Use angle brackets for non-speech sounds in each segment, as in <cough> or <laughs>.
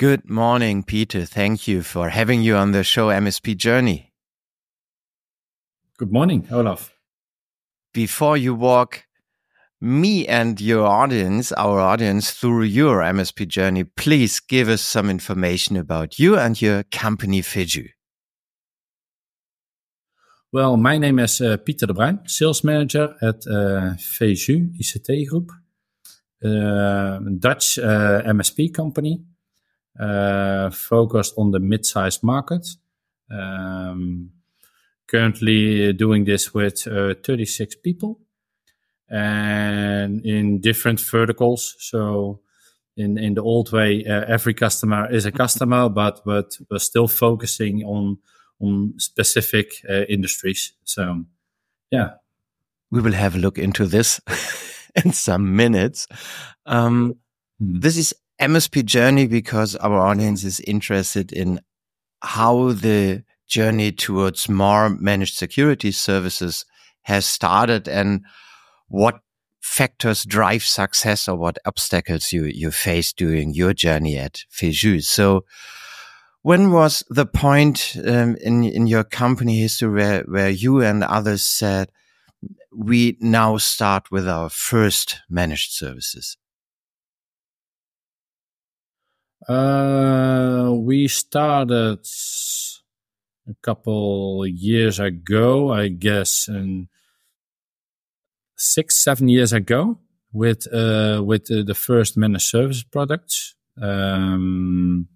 Good morning, Pieter. Thank you for having you on the show MSP Journey. Good morning, Olaf. Before you walk me and your audience, our audience, through your MSP journey, please give us some information about you and your company Feju. Well, my name is uh, Pieter de Bruijn, sales manager at uh, Feju ICT Group, uh, Dutch uh, MSP company focused on the mid-sized market. Um, currently doing this with uh, 36 people and in different verticals. So in, in the old way, uh, every customer is a customer, <laughs> but, but we're still focusing on, on specific uh, industries. So yeah. We will have a look into this <laughs> in some minutes. Um, hmm. This is MSP journey because our audience is interested in how the journey towards more managed security services has started and what factors drive success or what obstacles you, you face during your journey at Feju. So when was the point um, in, in your company history where, where you and others said, we now start with our first managed services? Uh, we started a couple years ago, I guess, and six, seven years ago with uh, with uh, the first managed service products. Um,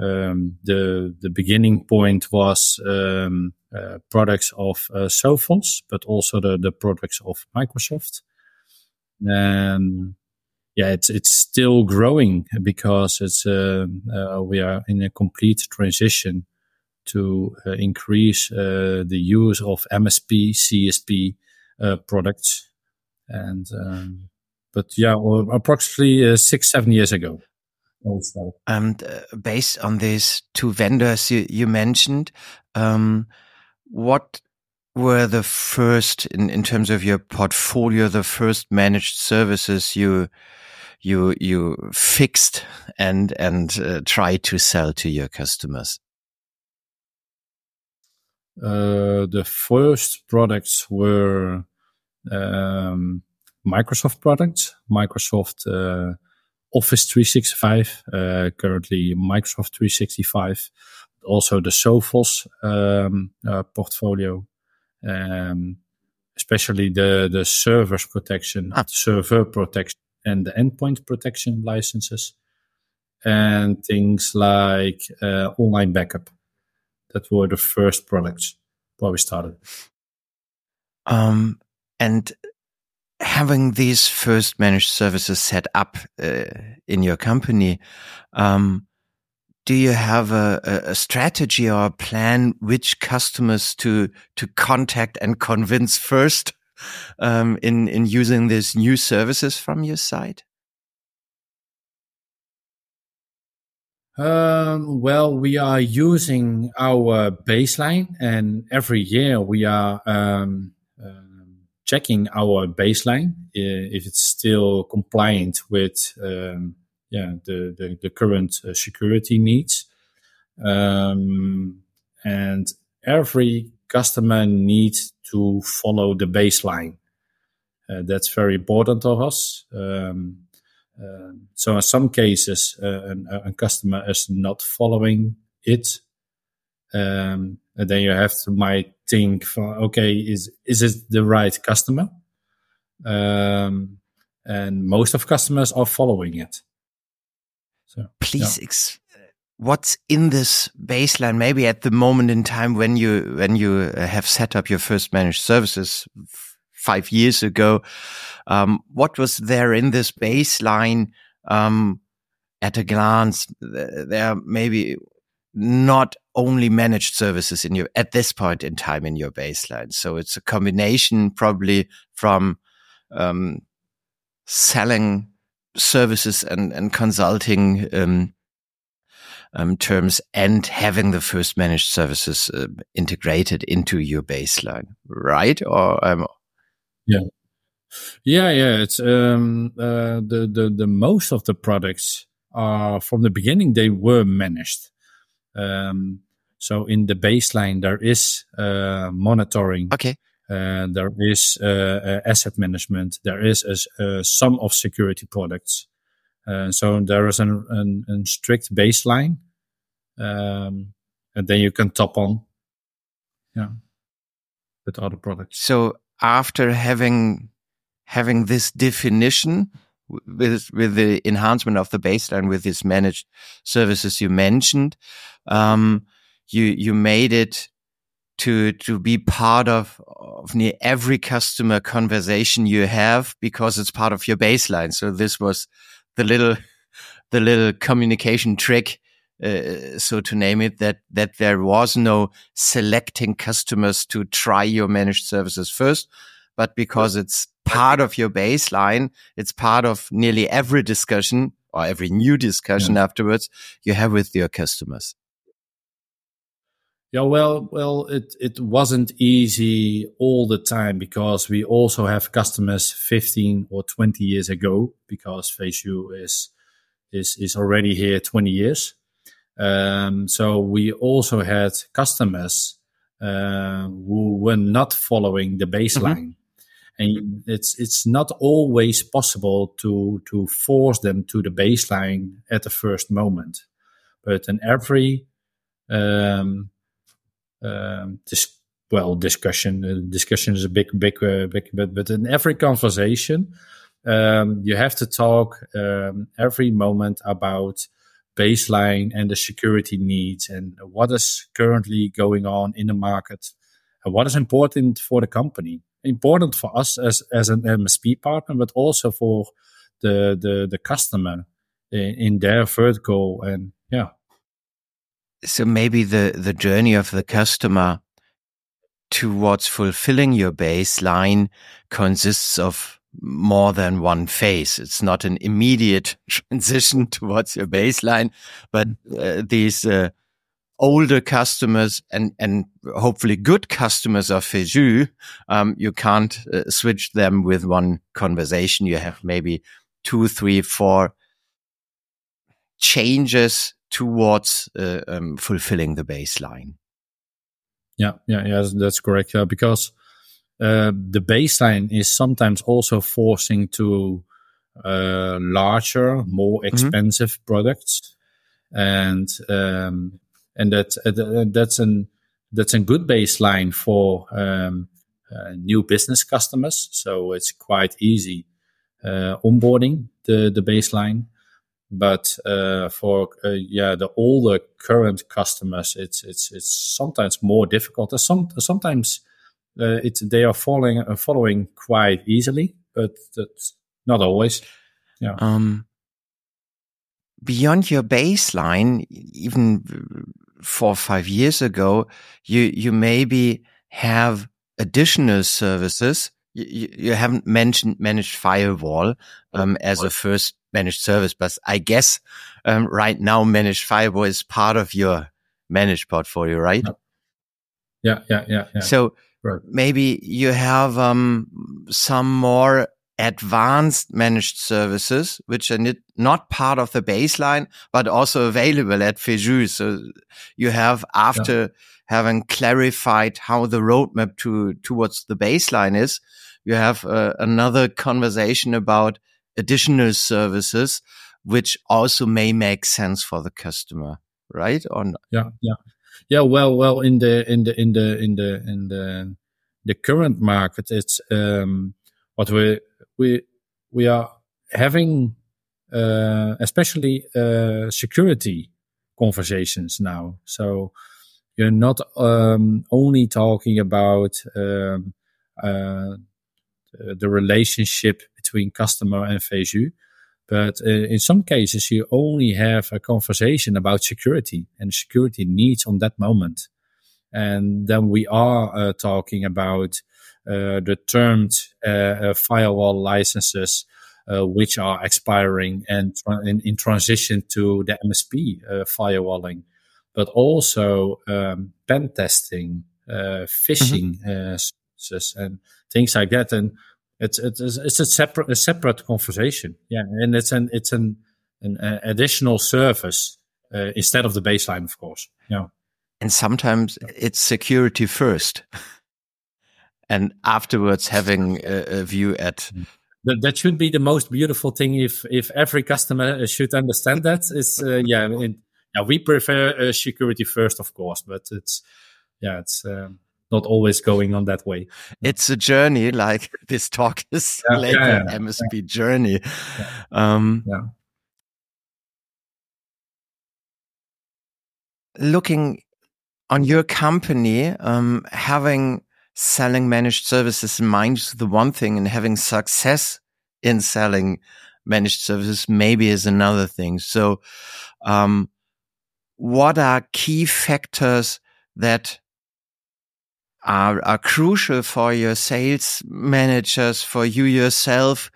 um, the the beginning point was um, uh, products of uh, Sophos, but also the the products of Microsoft. And yeah, it's it's still growing because it's uh, uh, we are in a complete transition to uh, increase uh, the use of MSP, CSP uh, products, and um, but yeah, well, approximately uh, six seven years ago. And based on these two vendors you, you mentioned, um, what were the first in, in terms of your portfolio, the first managed services you you you fixed and and uh, try to sell to your customers? Uh, the first products were um, Microsoft products, Microsoft uh, Office 365, uh, currently Microsoft 365, also the Sophos um, uh, portfolio, um, especially the the servers protection, ah. server protection and the endpoint protection licenses and things like uh, online backup. That were the first products where we started. Um, and having these first managed services set up uh, in your company, um, do you have a, a, strategy or a plan which customers to to contact and convince first um, in in using these new services from your side? Um, well, we are using our baseline, and every year we are um, uh, checking our baseline if it's still compliant with um, yeah the the, the current uh, security needs. Um, and every customer needs to follow the baseline. Uh, that's very important to us. Um, uh, so in some cases, uh, a customer is not following it. Um, and then you have to might think, okay, is is it the right customer? Um, and most of customers are following it. So please yeah what's in this baseline maybe at the moment in time when you when you uh, have set up your first managed services five years ago um, what was there in this baseline um, at a glance there maybe not only managed services in your at this point in time in your baseline. So it's a combination probably from um, selling services and, and consulting um, terms and having the first managed services uh, integrated into your baseline, right? Or um, yeah, yeah, yeah. It's um, uh, the the the most of the products are from the beginning they were managed. Um, so in the baseline there is uh, monitoring. Okay. Uh, there is uh, uh asset management. There is a, a sum of security products. Uh, so there is an, an, an strict baseline, um, and then you can top on, yeah, with other products. So after having having this definition with with the enhancement of the baseline with these managed services you mentioned, um, you you made it to to be part of of near every customer conversation you have because it's part of your baseline. So this was the little <laughs> the little communication trick, uh, so to name it, that that there was no selecting customers to try your managed services first, but because it's part of your baseline, it's part of nearly every discussion or every new discussion yeah. afterwards you have with your customers. Yeah, well, well, it it wasn't easy all the time because we also have customers 15 or 20 years ago because Feju is is is already here 20 years. Um, so we also had customers uh, who were not following the baseline, mm-hmm. and it's it's not always possible to to force them to the baseline at the first moment. But in every um, um, this well discussion uh, discussion is a big big uh, big but but in every conversation um, you have to talk um, every moment about baseline and the security needs and what is currently going on in the market and what is important for the company. Important for us as as an msp partner but also for the the, the customer in, in their vertical and yeah. So maybe the the journey of the customer towards fulfilling your baseline consists of more than one phase. It's not an immediate <laughs> transition towards your baseline, but uh, these uh, older customers and and hopefully good customers of Feju, um, you can't uh, switch them with one conversation. You have maybe two, three, four changes towards uh, um, fulfilling the baseline. Yeah, yeah, yeah, that's correct. Yeah, because uh, the baseline is sometimes also forcing to uh, larger, more mm-hmm. expensive mm-hmm. products, and um, and that uh, that's an that's a good baseline for um, uh, new business customers. So it's quite easy uh, onboarding the the baseline but uh, for uh, yeah the older current customers it's it's it's sometimes more difficult some sometimes uh, it's they are following uh, following quite easily but that's not always yeah um beyond your baseline even four or five years ago you you maybe have additional services you, you haven't mentioned managed firewall um, as a first managed service, but I guess um, right now managed firewall is part of your managed portfolio, right? Yeah, yeah, yeah. yeah. So right. maybe you have um, some more advanced managed services, which are not part of the baseline, but also available at Feju. So you have after yeah. having clarified how the roadmap to towards the baseline is, you have uh, another conversation about additional services, which also may make sense for the customer, right? Or not? yeah, yeah, yeah. Well, well, in the in the in the in the in the the current market, it's um, what we we we are having, uh, especially uh, security conversations now. So you're not um, only talking about um, uh, the relationship between customer and Feju. But uh, in some cases, you only have a conversation about security and security needs on that moment. And then we are uh, talking about uh, the termed uh, uh, firewall licenses, which are expiring and tra- in, in, transition to the MSP firewalling, but also um, pen testing, phishing mm-hmm. and things like that. And it's it's it's a separate a separate conversation. Yeah, and it's an it's an an, an additional service uh, instead of the baseline, of course. Yeah. And sometimes it's security first. and afterwards having a, a view at mm. that, that should be the most beautiful thing if if every customer should understand that it's uh, <laughs> yeah in, yeah we prefer uh, security first of course but it's yeah it's um, not always going on that way. It's a journey like <laughs> this talk is yeah, like yeah, yeah, msp journey um yeah. looking on your company um having selling managed services in mind is the one thing and having success in selling managed services maybe is another thing. So, um, what are key factors that are, are crucial for your sales managers, for you yourself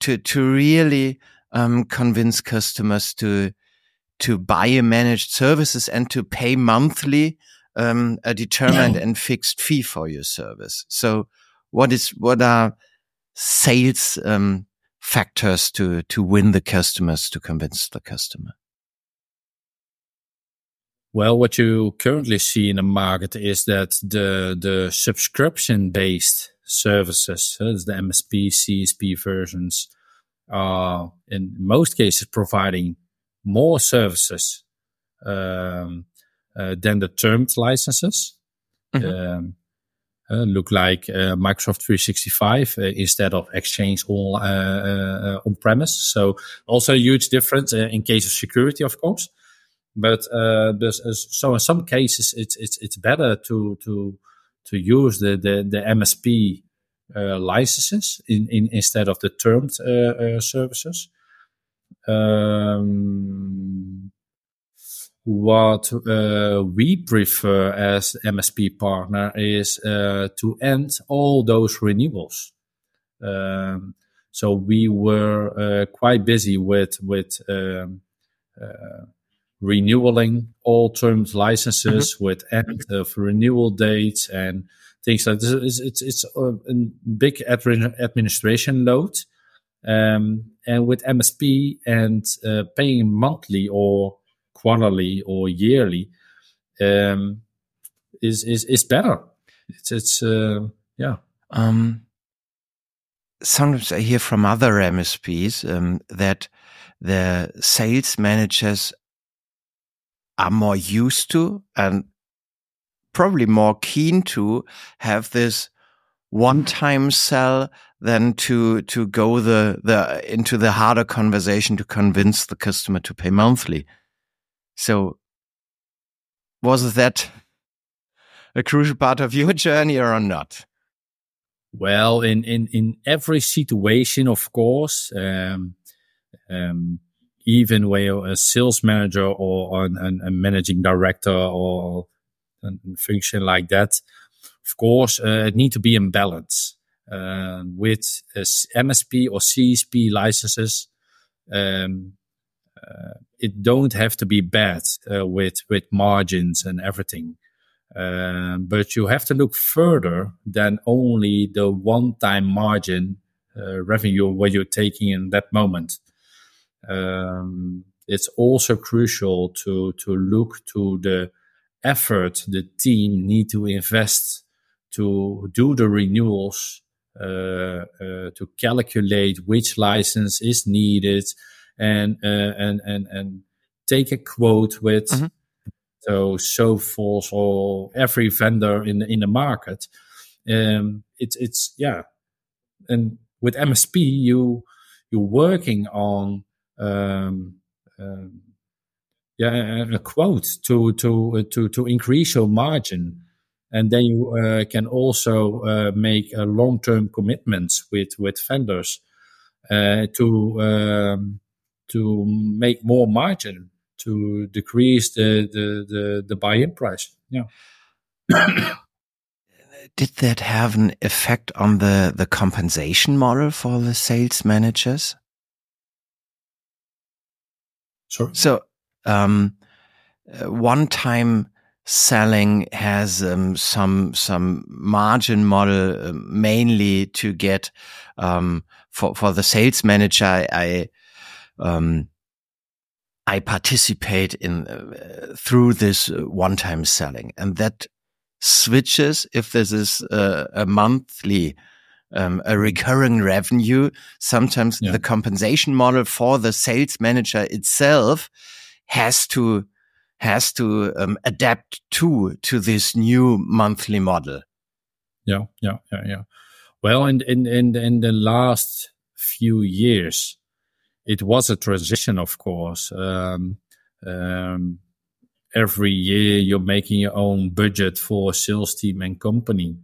to, to really, um, convince customers to, to buy a managed services and to pay monthly um, a determined and fixed fee for your service. So what is, what are sales, um, factors to, to win the customers, to convince the customer? Well, what you currently see in the market is that the, the subscription based services, uh, the MSP, CSP versions, are in most cases providing more services um, uh, than the termed licenses. Mm-hmm. Um, uh, look like uh, Microsoft 365 uh, instead of Exchange all uh, uh, on premise. So also a huge difference in case of security, of course. But so in some cases, it's it's it's better to to to use the the, the MSP licenses in, in instead of the termed services. Um, what uh, we prefer as MSP partner is uh, to end all those renewals. Um, so we were uh, quite busy with with um, uh, renewing all terms licenses mm-hmm. with end of renewal dates and things like this. It's it's, it's a, big administration load. Um, and with MSP and uh, paying monthly or quarterly or yearly um, is is is better. It's it's uh, yeah. Um, sometimes I hear from other MSPs um, that the sales managers are more used to and probably more keen to have this one-time sell than to to go the the into the harder conversation to convince the customer to pay monthly. So was that a crucial part of your <laughs> journey or not? Well, in, in, in every situation, of course, um, um, even when you're a sales manager or an, an, a managing director or a, function like that, of course, uh, it need to be in balance. Uh, with MSP or CSP licenses, um, uh, it don't have to be bad uh, with with margins and everything. Uh, but you have to look further than only the one-time margin uh, revenue what you're taking in that moment. Um, it's also crucial to to look to the effort the team need to invest to do the renewals, uh, uh, to calculate which license is needed, and uh, and and and take a quote with mm-hmm. so Sophos or every vendor in in the market. Um, it's it's yeah, and with MSP you you're working on um, um, yeah a quote to to to to increase your margin and then you uh, can also uh, make uh, long-term commitments with with vendors uh, to um, to make more margin to decrease the the the, the buy-in price. Yeah. <coughs> Did that have an effect on the the compensation model for the sales managers? Sorry. So, um, uh, one time selling has um, some some margin model uh, mainly to get um, for for the sales manager. I, I um, I participate in uh, through this uh, one-time selling, and that switches if this is a, a monthly um, a recurring revenue. Sometimes yeah. the compensation model for the sales manager itself has to has to um, adapt to to this new monthly model. Yeah, yeah, yeah, yeah. Well, in in in, in the last few years, it was a transition, of course. Um, um, every year, you're making your own budget for sales team and company,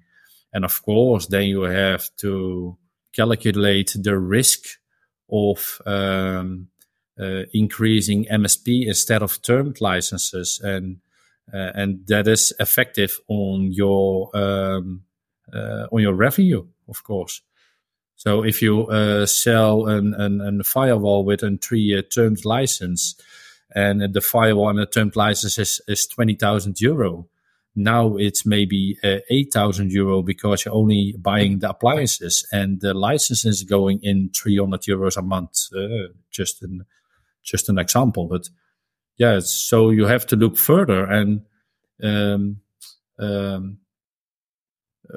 and of course, then you have to calculate the risk of um, uh, increasing MSP instead of termed licenses, and uh, and that is effective on your um, uh, on your revenue, of course. So if you uh, sell an, an, an, firewall with a three-year termed license, and the firewall and the termed license is, is twenty thousand euro, now it's maybe uh, 8,000 euro because you're only buying the appliances and the license is going in 300 euros a month. Uh, just an just an example. But yeah, so you have to look further and um, um,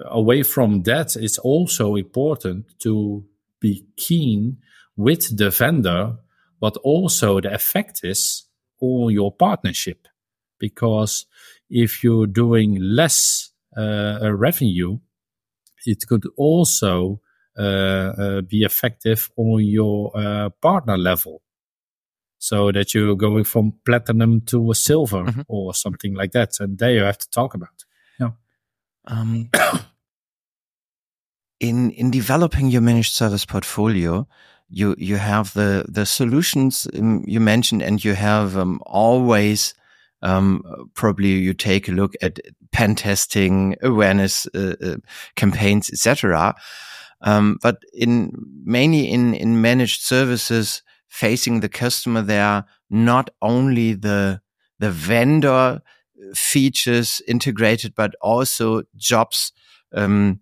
away from that, it's also important to be keen with the vendor, but also the effect is on your partnership. Because if you're doing less uh, revenue, it could also uh, uh, be effective on your uh, partner level so that you're going from platinum to a silver mm-hmm. or something like that. And there you have to talk about. Yeah. Um, <coughs> in in developing your managed service portfolio, you you have the the solutions um, you mentioned, and you have um, always um, probably you take a look at pen testing, awareness uh, uh, campaigns, etc. Um, but in mainly in in managed services, facing the customer there not only the the vendor features integrated but also jobs um,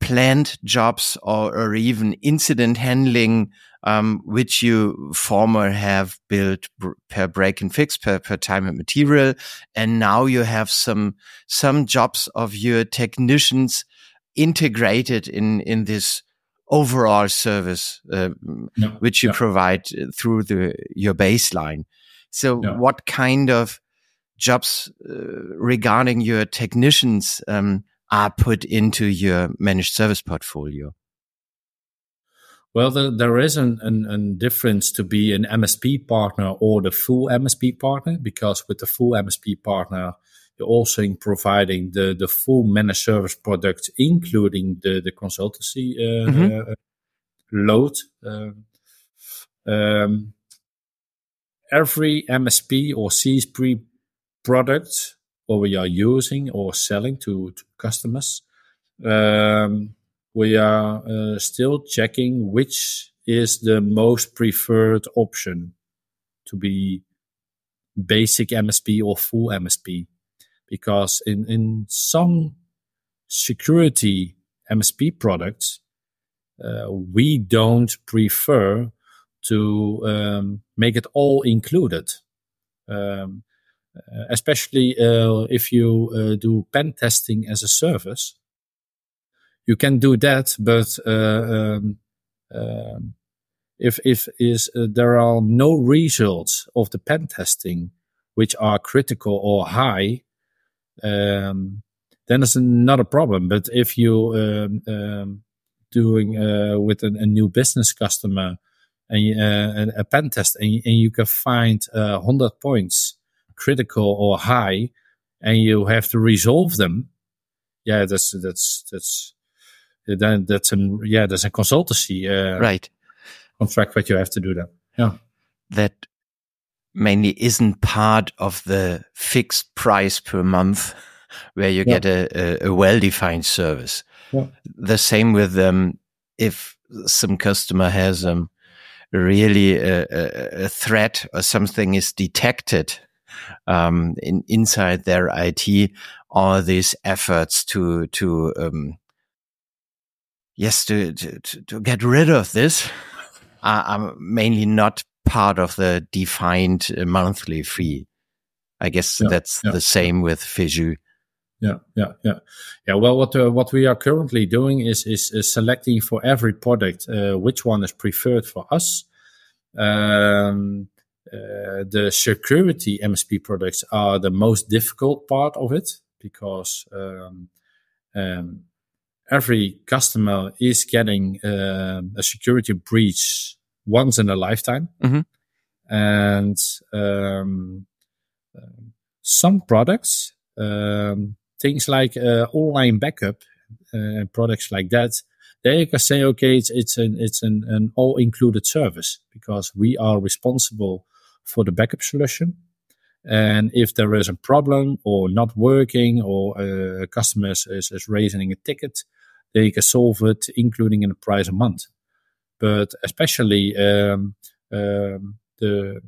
planned jobs or, or even incident handling um, which you former have built per break and fix per, per time and material and now you have some some jobs of your technicians integrated in in this overall service uh, yeah. which you yeah. provide through the your baseline. So, yeah. what kind of jobs uh, regarding your technicians um, are put into your managed service portfolio? Well, the, there is an, an, an, difference to be an MSP partner or the full MSP partner, because with the full MSP partner, you're also providing the, the full managed service product, including the, the consultancy uh, mm-hmm. uh, load. Um, um, every MSP or CSP product what we are using or selling to, to customers, um, we are uh, still checking which is the most preferred option to be basic MSP or full MSP because in, in some security MSP products, uh, we don't prefer to um, make it all included. Um, uh, especially uh, if you uh, do pen testing as a service, you can do that, but uh, um, um, if if is uh, there are no results of the pen testing which are critical or high, um, then it's not a problem. But if you um, um, doing uh, with a, a, new business customer and uh, a pen test, and, and you can find uh, hundred points critical or high, and you have to resolve them. Yeah, that's that's that's then that's a yeah that's a consultancy uh, right contract that you have to do that. Yeah, that mainly isn't part of the fixed price per month where you yeah. get a, a, a well-defined service. Yeah. The same with um, if some customer has um, really a, a, a, threat or something is detected um, in, inside their IT, all these efforts to to um, yes to, to to get rid of this <laughs> I'm mainly not part of the defined uh, monthly fee. I guess yeah, that's yeah. the same with Feju. Yeah, yeah, yeah, yeah. Well, what uh, what we are currently doing is is, is selecting for every product uh, which one is preferred for us. Um, uh, the security MSP products are the most difficult part of it because um, um, every customer is getting uh, a security breach once in a lifetime. Mm-hmm. And um, some products, um, things like uh, online backup and uh, products like that, they can say, okay, it's it's an it's an, an all included service because we are responsible for the backup solution. And if there is a problem or not working or a customer is, is raising a ticket, they can solve it, including in the price a month. But especially um, um, the,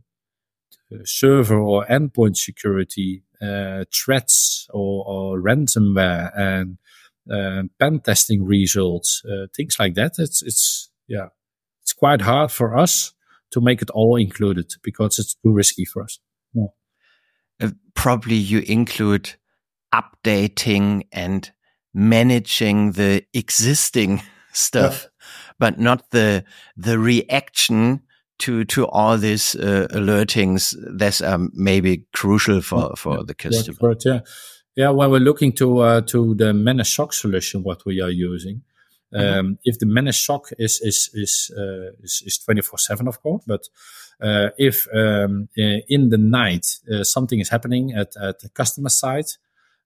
the, server or endpoint security uh, threats or, or, ransomware and uh, pen testing results, uh, things like that. It's it's yeah, it's quite hard for us to make it all included because it's too risky for us. Yeah. Uh, probably you include updating and managing the existing <laughs> stuff, yeah. but not the the reaction to to all these uh, alertings that's um, maybe crucial for for yeah. the customer. Right, yeah, yeah. When we're looking to uh, to the managed SOC solution, what we are using, mm-hmm. um, if the managed SOC is is is uh, is twenty four seven, of course, but uh, if um, in the night uh, something is happening at at the customer side,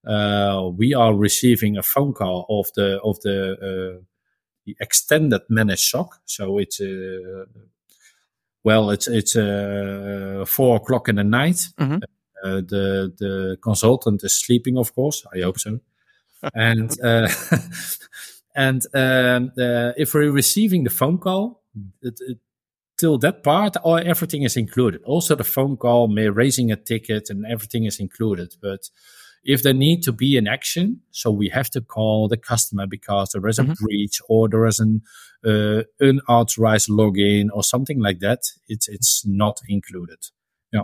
uh, we are receiving a phone call of the of the, uh, the extended managed SOC. So it's uh, well, it's it's uh, four o'clock in the night. Mm-hmm. Uh, the the consultant is sleeping, of course. I hope so. <laughs> and uh, <laughs> and um, if we're receiving the phone call, it, it, till that part, all, everything is included. Also, the phone call, may raising a ticket, and everything is included. But if there need to be an action, so we have to call the customer because there is a mm-hmm. breach or there is an uh, unauthorized login or something like that. It's it's not included. Yeah,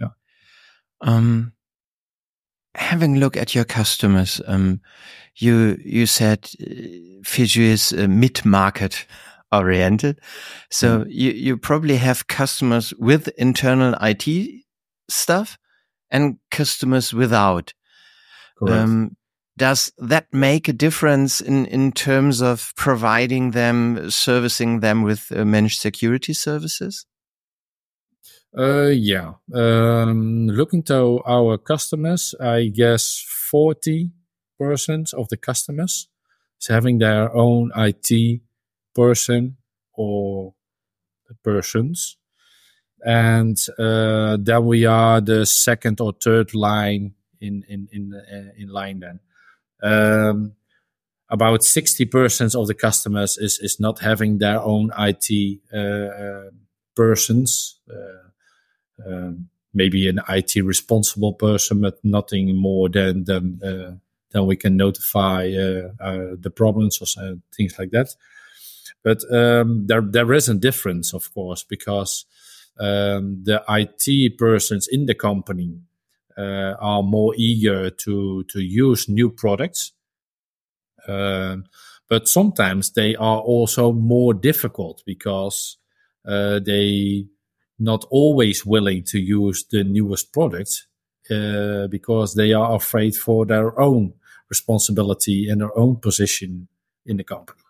yeah. Um, having a look at your customers, um, you you said uh, Feju is uh, mid market oriented, so mm-hmm. you you probably have customers with internal IT stuff and customers without. Um, does that make a difference in, in terms of providing them, servicing them with uh, managed security services? Uh, yeah. Um, looking to our customers, I guess 40% of the customers is having their own IT person or persons and uh, then we are the second or third line in in in uh, in line. Then um, about sixty percent of the customers is is not having their own IT uh, uh, persons. Uh, um, maybe an IT responsible person, but nothing more than than uh, than we can notify the problems or things like that. But um, there there is a difference, of course, because um, the IT persons in the company uh, are more eager to to use new products. Uh, but sometimes they are also more difficult because uh, they not always willing to use the newest products uh, because they are afraid for their own responsibility and their own position in the company.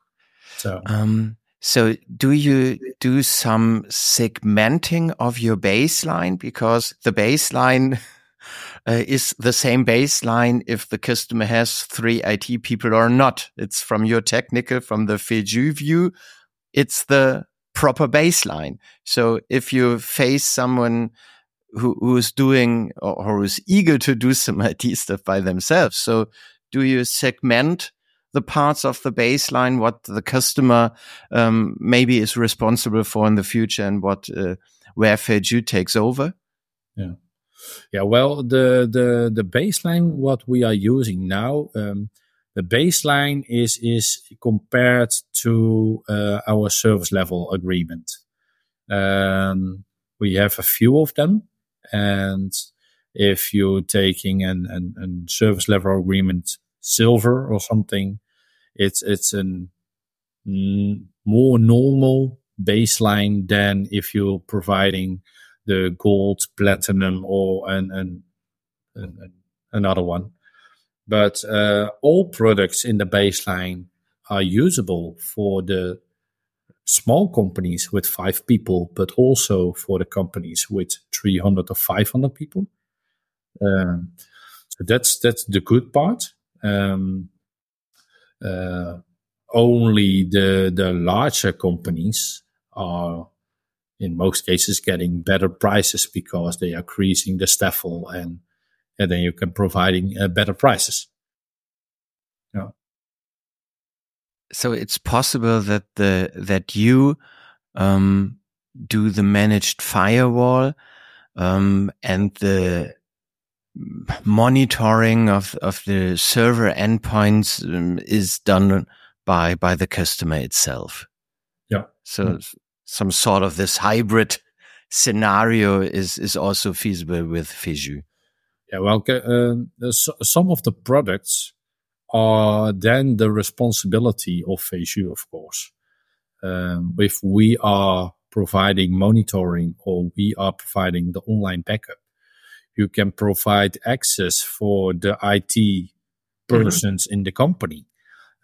So, um, so do you do some segmenting of your baseline? Because the baseline <laughs> uh, is the same baseline if the customer has three IT people or not. It's from your technical, from the Feju view, it's the proper baseline. So if you face someone who, who is doing or, or who is eager to do some <laughs> IT stuff by themselves, so do you segment the parts of the baseline, what the customer um, maybe is responsible for in the future, and what uh, where Feju takes over? Yeah, yeah. Well, the the the baseline what we are using now. Um, the baseline is is compared to uh, our service level agreement. Um, we have a few of them. And if you're taking an, an, an service level agreement silver or something, it's, it's an more normal baseline than if you're providing the gold, platinum, or an, an, an another one. But uh, all products in the baseline are usable for the small companies with five people, but also for the companies with 300 or 500 people. Um, so that's that's the good part. Um, only the the larger companies are in most cases getting better prices because they are increasing the staffel and and then you can providing uh, better prices. Yeah. So it's possible that the that you um, do the managed firewall um, and the monitoring of of the server endpoints um, is done by by the customer itself. Yeah. So mm. some sort of this hybrid scenario is is also feasible with Feju. Yeah, well, uh, some of the products are then the responsibility of Feju, of course. Um, if we are providing monitoring or we are providing the online backup, you can provide access for the IT mm-hmm. persons mm-hmm. in the company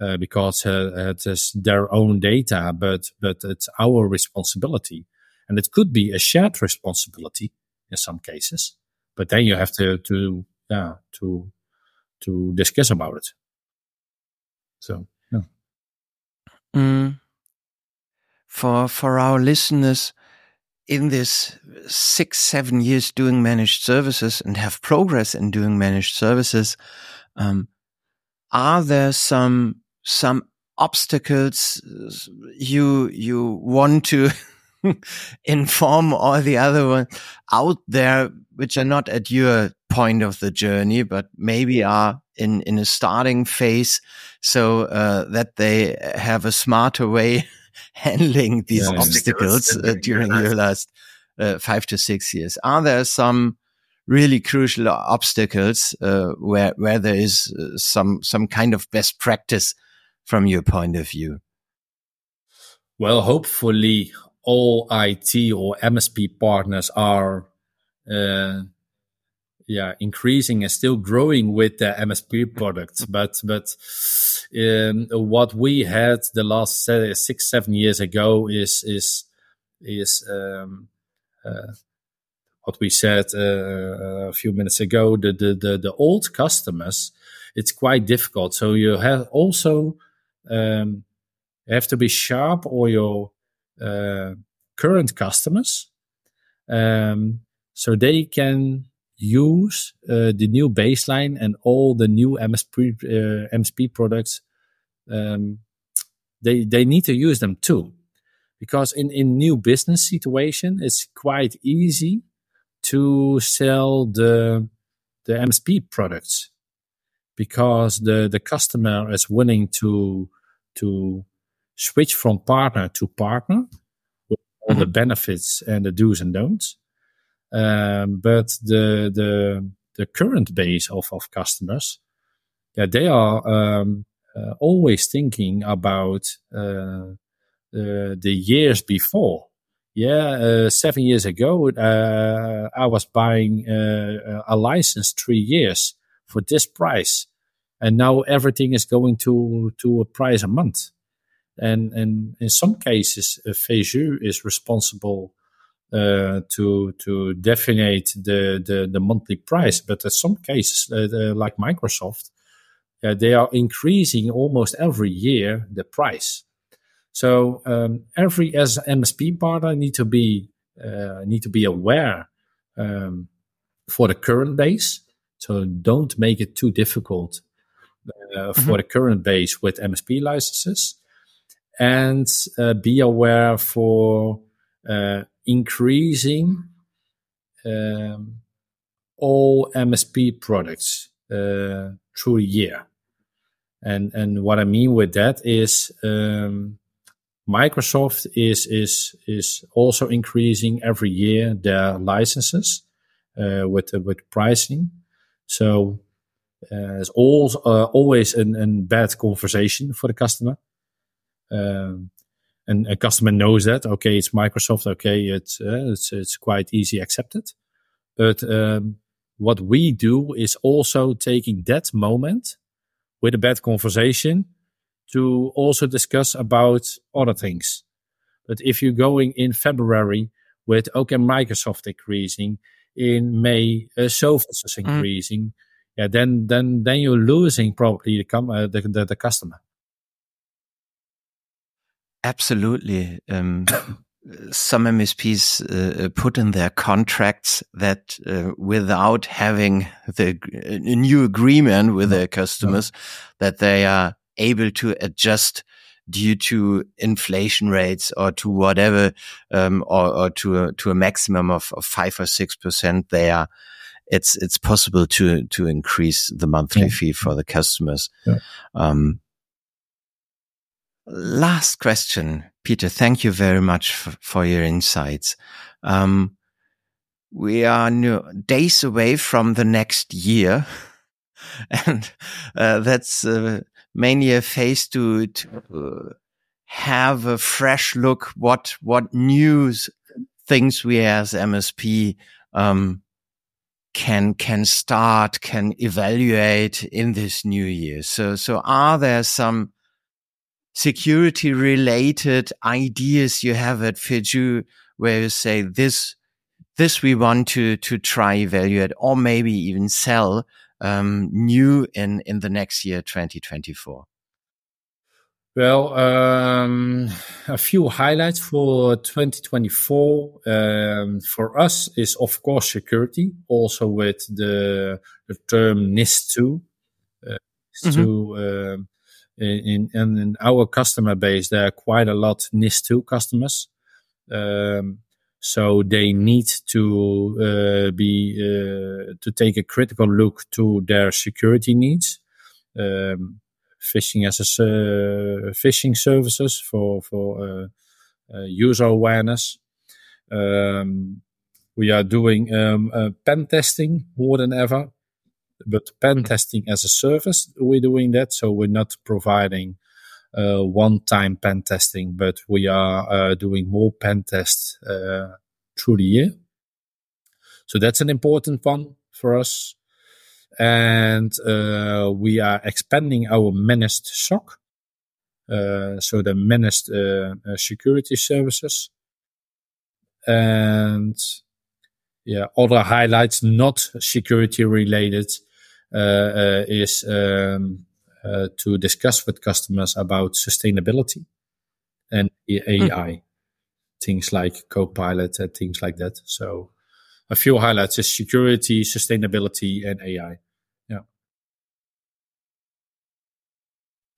uh, because uh, it is their own data, but but it's our responsibility, and it could be a shared responsibility in some cases. But then you have to to yeah to to discuss about it. So yeah. Mm. For for our listeners, in this six seven years doing managed services and have progress in doing managed services, um, are there some some obstacles you you want to <laughs> inform all the other ones out there which are not at your point of the journey but maybe are in in a starting phase so uh, that they have a smarter way <laughs> handling these yeah, obstacles uh, during your last uh, five to six years. Are there some really crucial obstacles uh, where where there is uh, some some kind of best practice from your point of view? Well, hopefully, all IT or MSP partners are, uh, yeah, increasing and still growing with the MSP products. But but um, what we had the last six seven years ago is is is um, uh, what we said uh, a few minutes ago. The, the the the old customers, it's quite difficult. So you have also um, have to be sharp or your uh, current customers um, so they can use uh, the new baseline and all the new MSP uh, MSP products. Um, they they need to use them too, because in in new business situation it's quite easy to sell the the MSP products because the, the customer is willing to, to switch from partner to partner with all mm-hmm. the benefits and the do's and don'ts. Um, but the, the, the current base of, of customers, yeah, they are, um, uh, always thinking about, uh, the, the years before. Yeah, uh, seven years ago, uh, I was buying uh, a license three years for this price and now everything is going to to a price a month and and in some cases uh, is responsible uh, to to define the, the the monthly price. But in some cases uh, like Microsoft uh, they are increasing almost every year the price. So um, every as MSP partner need to be uh, need to be aware um, for the current base. So don't make it too difficult uh, for mm-hmm. the current base with MSP licenses, and uh, be aware for uh, increasing um, all MSP products uh, through the year. And and what I mean with that is um, Microsoft is is is also increasing every year their licenses uh, with uh, with pricing. So uh, it's all, uh, always a bad conversation for the customer. Um, and a customer knows that. Okay, it's Microsoft. Okay, it's uh, it's it's quite easy accepted. But um, what we do is also taking that moment with a bad conversation to also discuss about other things. But if you're going in February with okay, Microsoft increasing in May, uh, Sophos is mm. increasing. Mm. Yeah, then then then you're losing probably the, com- uh, the, the, the customer. Absolutely. Um, <coughs> some MSPs uh, uh, put in their contracts that uh, without having the a new agreement with no, their customers, no. that they are able to adjust due to inflation rates or to whatever, um, or, or, to a, to a maximum of, of five or six percent. They are. It's it's possible to to increase the monthly yeah. fee for the customers. Yeah. Um, last question, Pieter. Thank you very much for, for your insights. Um, we are days away from the next year, <laughs> and uh, that's uh, mainly a phase to, to uh, have a fresh look what what news things we as MSP um, can can start can evaluate in this new year. So so are there some security related ideas you have at Feju where you say this this we want to to try evaluate or maybe even sell um, new in in the next year 2024 well um, a few highlights for 2024 um, for us is of course security also with the the term NIS 2 uh, mm-hmm. um, in, in, in our customer base, there are quite a lot NIS2 customers. Um, so they need to uh, be uh, to take a critical look to their security needs. Um, phishing as a uh, phishing services for for uh, uh, user awareness. Um, we are doing um, uh, pen testing more than ever but pen testing as a service, we're doing that. So we're not providing uh, one-time pen testing, but we are uh, doing more pen tests uh, through the year. So that's an important one for us. And uh, we are expanding our managed SOC. Uh, so the managed uh, security services. And yeah, other highlights not security related is um, uh, to discuss with customers about sustainability and AI, mm. things like Copilot and things like that. So a few highlights is security, sustainability, and AI. Yeah.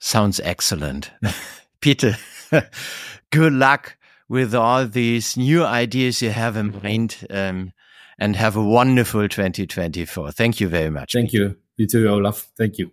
Sounds excellent. <laughs> Pieter, <laughs> good luck with all these new ideas you have in mind. Um, and have a wonderful 2024. Thank you very much. Thank you. You too, Olaf. Thank you.